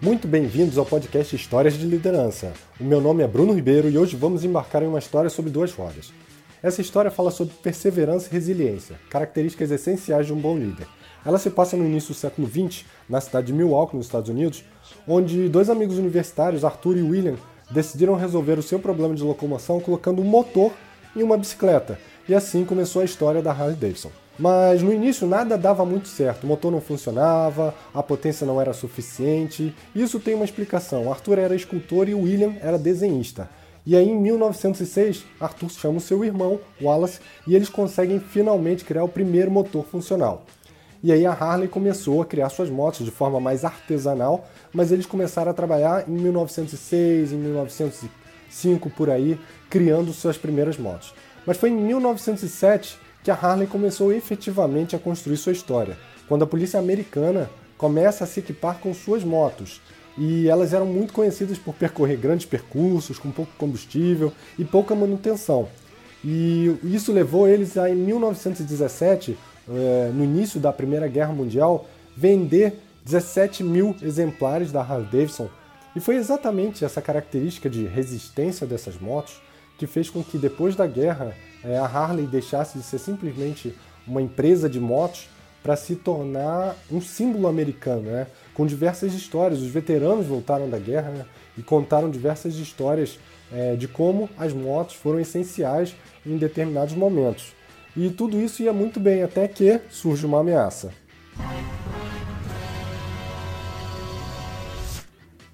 Muito bem-vindos ao podcast Histórias de Liderança. O meu nome é Bruno Ribeiro e hoje vamos embarcar em uma história sobre duas rodas. Essa história fala sobre perseverança e resiliência, características essenciais de um bom líder. Ela se passa no início do século XX, na cidade de Milwaukee, nos Estados Unidos, onde dois amigos universitários, Arthur e William, decidiram resolver o seu problema de locomoção colocando um motor em uma bicicleta, e assim começou a história da Harley Davidson. Mas no início nada dava muito certo, o motor não funcionava, a potência não era suficiente. Isso tem uma explicação. Arthur era escultor e William era desenhista. E aí, em 1906, Arthur chama o seu irmão, Wallace, e eles conseguem finalmente criar o primeiro motor funcional. E aí a Harley começou a criar suas motos de forma mais artesanal, mas eles começaram a trabalhar em 1906, em 1905 por aí, criando suas primeiras motos. Mas foi em 1907 que a Harley começou efetivamente a construir sua história, quando a polícia americana começa a se equipar com suas motos. E elas eram muito conhecidas por percorrer grandes percursos, com pouco combustível e pouca manutenção. E isso levou eles a, em 1917, eh, no início da Primeira Guerra Mundial, vender 17 mil exemplares da Harley Davidson. E foi exatamente essa característica de resistência dessas motos que fez com que depois da guerra é, a Harley deixasse de ser simplesmente uma empresa de motos para se tornar um símbolo americano, né? com diversas histórias. Os veteranos voltaram da guerra né? e contaram diversas histórias é, de como as motos foram essenciais em determinados momentos. E tudo isso ia muito bem até que surge uma ameaça.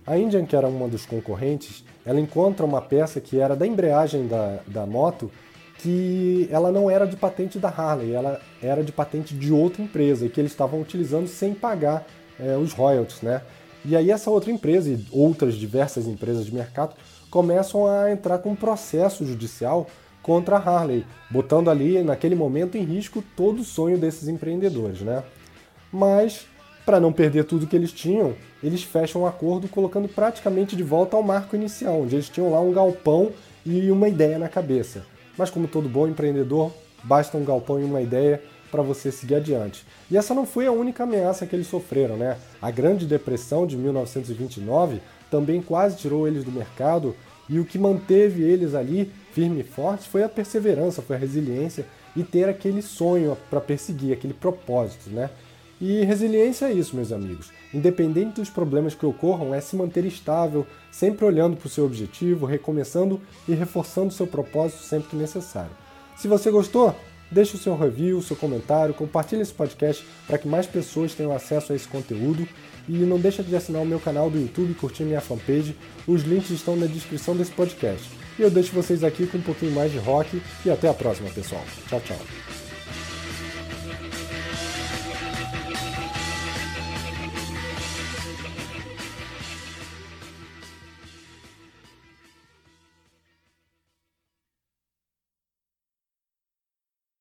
A Indian, que era uma dos concorrentes, ela encontra uma peça que era da embreagem da, da moto que ela não era de patente da Harley, ela era de patente de outra empresa e que eles estavam utilizando sem pagar é, os royalties, né? E aí essa outra empresa e outras diversas empresas de mercado começam a entrar com um processo judicial contra a Harley, botando ali naquele momento em risco todo o sonho desses empreendedores, né? Mas para não perder tudo que eles tinham, eles fecham um acordo colocando praticamente de volta ao marco inicial, onde eles tinham lá um galpão e uma ideia na cabeça. Mas como todo bom empreendedor, basta um galpão e uma ideia para você seguir adiante. E essa não foi a única ameaça que eles sofreram, né? A Grande Depressão de 1929 também quase tirou eles do mercado e o que manteve eles ali firme e fortes foi a perseverança, foi a resiliência e ter aquele sonho para perseguir, aquele propósito, né? E resiliência é isso, meus amigos. Independente dos problemas que ocorram, é se manter estável, sempre olhando para o seu objetivo, recomeçando e reforçando seu propósito sempre que necessário. Se você gostou, deixe o seu review, o seu comentário, compartilhe esse podcast para que mais pessoas tenham acesso a esse conteúdo e não deixe de assinar o meu canal do YouTube e curtir minha fanpage. Os links estão na descrição desse podcast. E eu deixo vocês aqui com um pouquinho mais de rock e até a próxima, pessoal. Tchau, tchau.